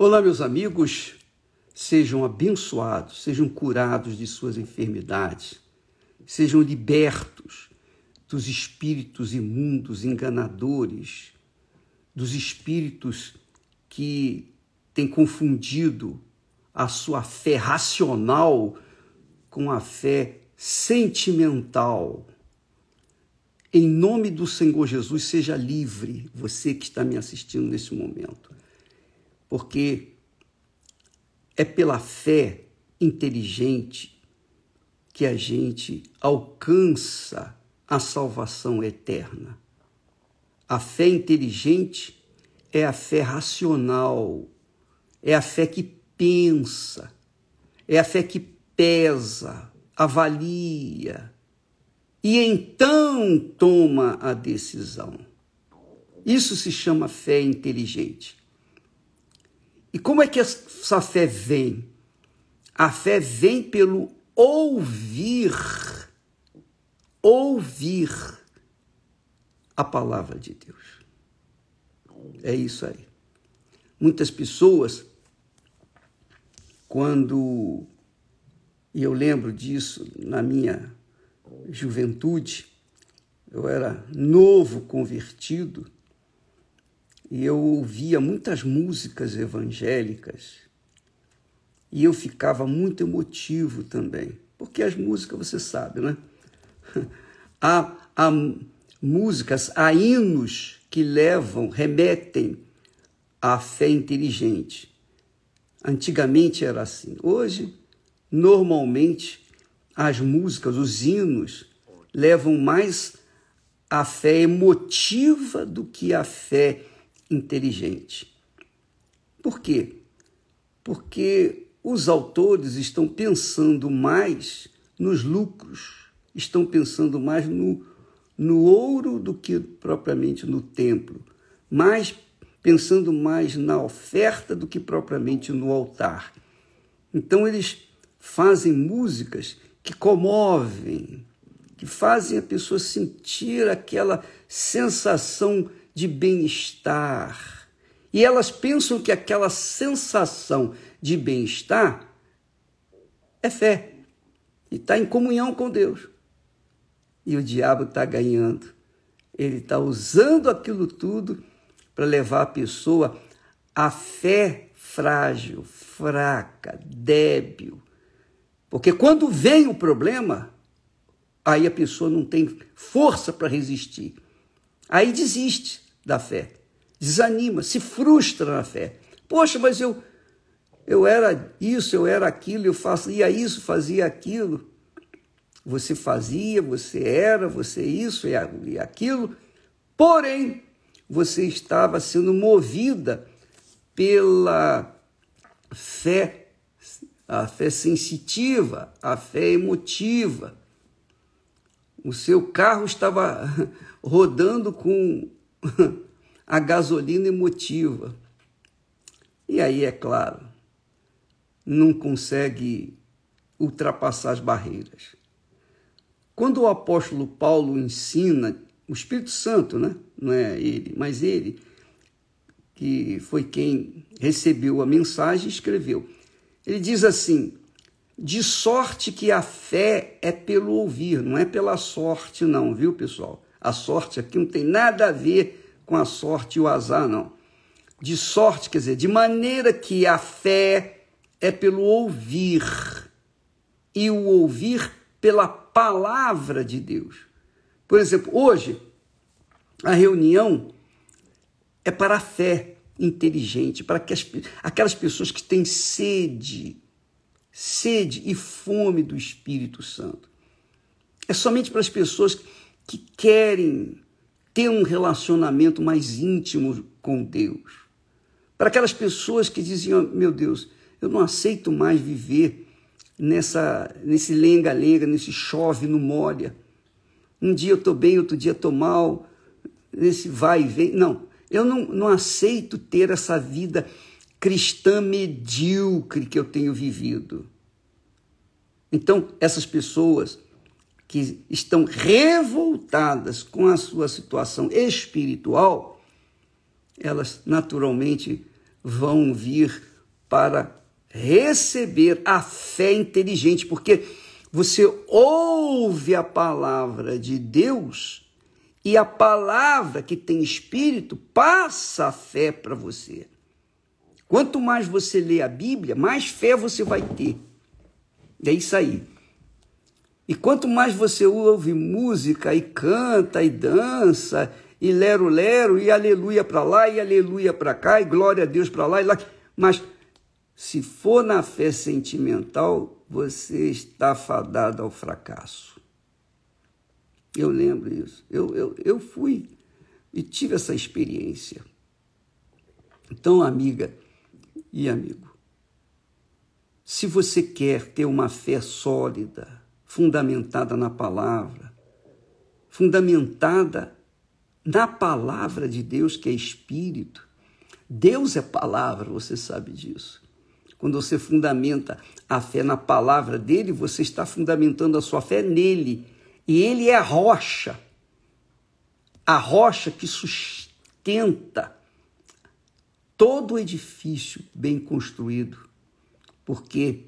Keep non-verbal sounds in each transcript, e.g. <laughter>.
Olá, meus amigos, sejam abençoados, sejam curados de suas enfermidades, sejam libertos dos espíritos imundos, enganadores, dos espíritos que têm confundido a sua fé racional com a fé sentimental. Em nome do Senhor Jesus, seja livre, você que está me assistindo nesse momento porque é pela fé inteligente que a gente alcança a salvação eterna. A fé inteligente é a fé racional, é a fé que pensa, é a fé que pesa, avalia e então toma a decisão. Isso se chama fé inteligente. E como é que essa fé vem? A fé vem pelo ouvir, ouvir a palavra de Deus. É isso aí. Muitas pessoas, quando, e eu lembro disso na minha juventude, eu era novo convertido, e eu ouvia muitas músicas evangélicas e eu ficava muito emotivo também, porque as músicas você sabe, né? <laughs> Há, há músicas, há hinos que levam, remetem à fé inteligente. Antigamente era assim. Hoje, normalmente, as músicas, os hinos, levam mais à fé emotiva do que à fé inteligente. Por quê? Porque os autores estão pensando mais nos lucros, estão pensando mais no, no ouro do que propriamente no templo, mais pensando mais na oferta do que propriamente no altar. Então eles fazem músicas que comovem, que fazem a pessoa sentir aquela sensação de bem-estar. E elas pensam que aquela sensação de bem-estar é fé e está em comunhão com Deus. E o diabo está ganhando. Ele está usando aquilo tudo para levar a pessoa à fé frágil, fraca, débil. Porque quando vem o problema, aí a pessoa não tem força para resistir. Aí desiste da fé. Desanima, se frustra na fé. Poxa, mas eu eu era isso, eu era aquilo, eu fazia isso, fazia aquilo. Você fazia, você era, você isso e aquilo. Porém, você estava sendo movida pela fé, a fé sensitiva, a fé emotiva. O seu carro estava <laughs> rodando com <laughs> a gasolina emotiva. E aí, é claro, não consegue ultrapassar as barreiras. Quando o apóstolo Paulo ensina, o Espírito Santo, né? não é ele, mas ele, que foi quem recebeu a mensagem, escreveu. Ele diz assim: de sorte que a fé é pelo ouvir, não é pela sorte, não, viu, pessoal? A sorte aqui não tem nada a ver com a sorte e o azar, não. De sorte, quer dizer, de maneira que a fé é pelo ouvir, e o ouvir pela palavra de Deus. Por exemplo, hoje, a reunião é para a fé inteligente, para que as, aquelas pessoas que têm sede, sede e fome do Espírito Santo. É somente para as pessoas que querem ter um relacionamento mais íntimo com Deus. Para aquelas pessoas que diziam: meu Deus, eu não aceito mais viver nessa nesse lenga-lenga, nesse chove no molha. Um dia eu estou bem, outro dia estou mal, nesse vai e vem. Não, eu não, não aceito ter essa vida cristã medíocre que eu tenho vivido. Então, essas pessoas que estão revoltadas com a sua situação espiritual, elas naturalmente vão vir para receber a fé inteligente, porque você ouve a palavra de Deus e a palavra que tem espírito passa a fé para você. Quanto mais você lê a Bíblia, mais fé você vai ter. É isso aí. E quanto mais você ouve música e canta e dança e lero-lero e aleluia para lá e aleluia para cá e glória a Deus para lá e lá, mas se for na fé sentimental, você está fadado ao fracasso. Eu lembro isso. Eu, eu, eu fui e tive essa experiência. Então, amiga e amigo, se você quer ter uma fé sólida, fundamentada na palavra, fundamentada na palavra de Deus, que é Espírito, Deus é palavra, você sabe disso. Quando você fundamenta a fé na palavra dele, você está fundamentando a sua fé nele. E ele é a rocha. A rocha que sustenta todo o edifício bem construído, porque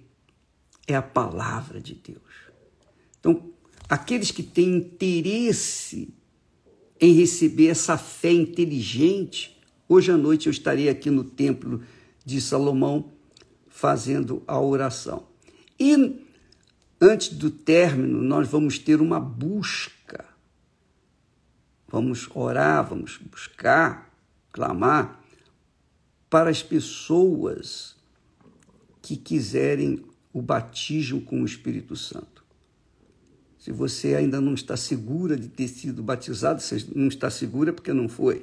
é a palavra de Deus. Então, aqueles que têm interesse em receber essa fé inteligente, hoje à noite eu estarei aqui no templo de Salomão fazendo a oração. E antes do término, nós vamos ter uma busca. Vamos orar, vamos buscar, clamar para as pessoas que quiserem o batismo com o Espírito Santo. Se você ainda não está segura de ter sido batizado, você não está segura porque não foi.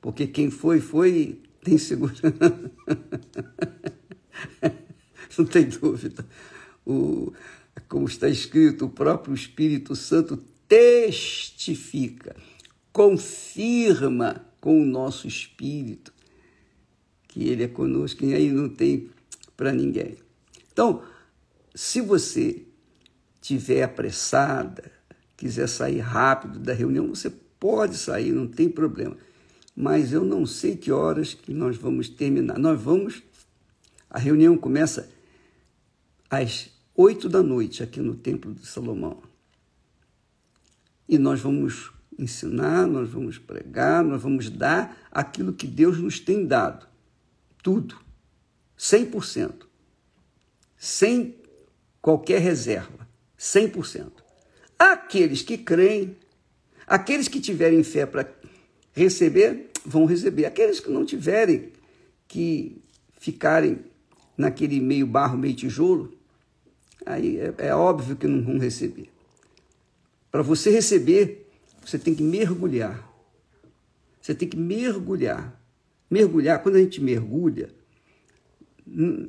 Porque quem foi, foi, tem segurança. <laughs> não tem dúvida. O, como está escrito, o próprio Espírito Santo testifica, confirma com o nosso espírito que ele é conosco e aí não tem para ninguém. Então, se você tiver apressada, quiser sair rápido da reunião, você pode sair, não tem problema. Mas eu não sei que horas que nós vamos terminar. Nós vamos a reunião começa às oito da noite aqui no Templo de Salomão. E nós vamos ensinar, nós vamos pregar, nós vamos dar aquilo que Deus nos tem dado. Tudo. 100%. Sem qualquer reserva. 100%. Aqueles que creem, aqueles que tiverem fé para receber, vão receber. Aqueles que não tiverem, que ficarem naquele meio barro, meio tijolo, aí é, é óbvio que não vão receber. Para você receber, você tem que mergulhar. Você tem que mergulhar. Mergulhar, quando a gente mergulha, não,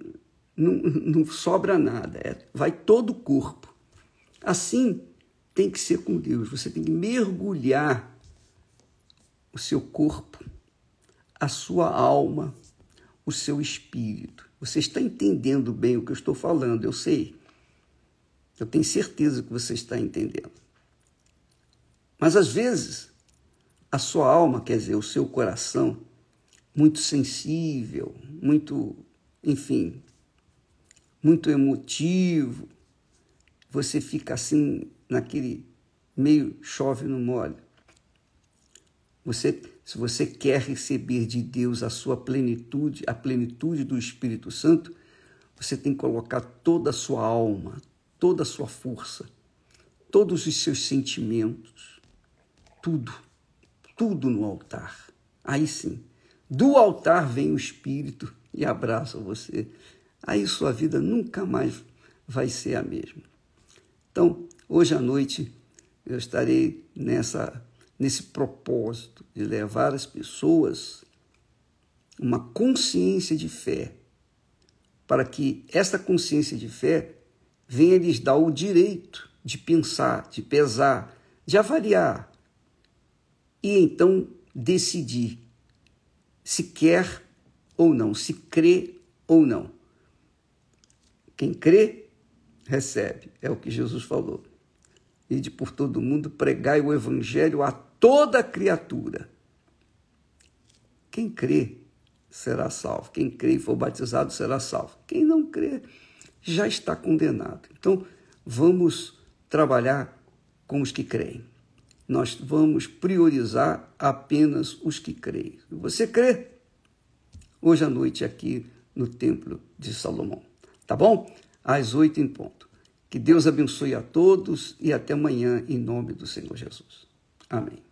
não, não sobra nada, é, vai todo o corpo. Assim tem que ser com Deus. Você tem que mergulhar o seu corpo, a sua alma, o seu espírito. Você está entendendo bem o que eu estou falando, eu sei. Eu tenho certeza que você está entendendo. Mas às vezes, a sua alma, quer dizer, o seu coração, muito sensível, muito, enfim, muito emotivo, você fica assim, naquele meio chove no mole. Você se você quer receber de Deus a sua plenitude, a plenitude do Espírito Santo, você tem que colocar toda a sua alma, toda a sua força, todos os seus sentimentos, tudo, tudo no altar. Aí sim, do altar vem o Espírito e abraça você. Aí sua vida nunca mais vai ser a mesma. Então, hoje à noite eu estarei nessa nesse propósito de levar as pessoas uma consciência de fé, para que esta consciência de fé venha lhes dar o direito de pensar, de pesar, de avaliar e então decidir se quer ou não, se crê ou não. Quem crê, recebe, é o que Jesus falou. Ide por todo mundo, pregai o evangelho a toda criatura. Quem crê será salvo. Quem crê e for batizado será salvo. Quem não crê já está condenado. Então, vamos trabalhar com os que creem. Nós vamos priorizar apenas os que creem. Você crê? Hoje à noite aqui no Templo de Salomão. Tá bom? Às oito em ponto. Que Deus abençoe a todos e até amanhã, em nome do Senhor Jesus. Amém.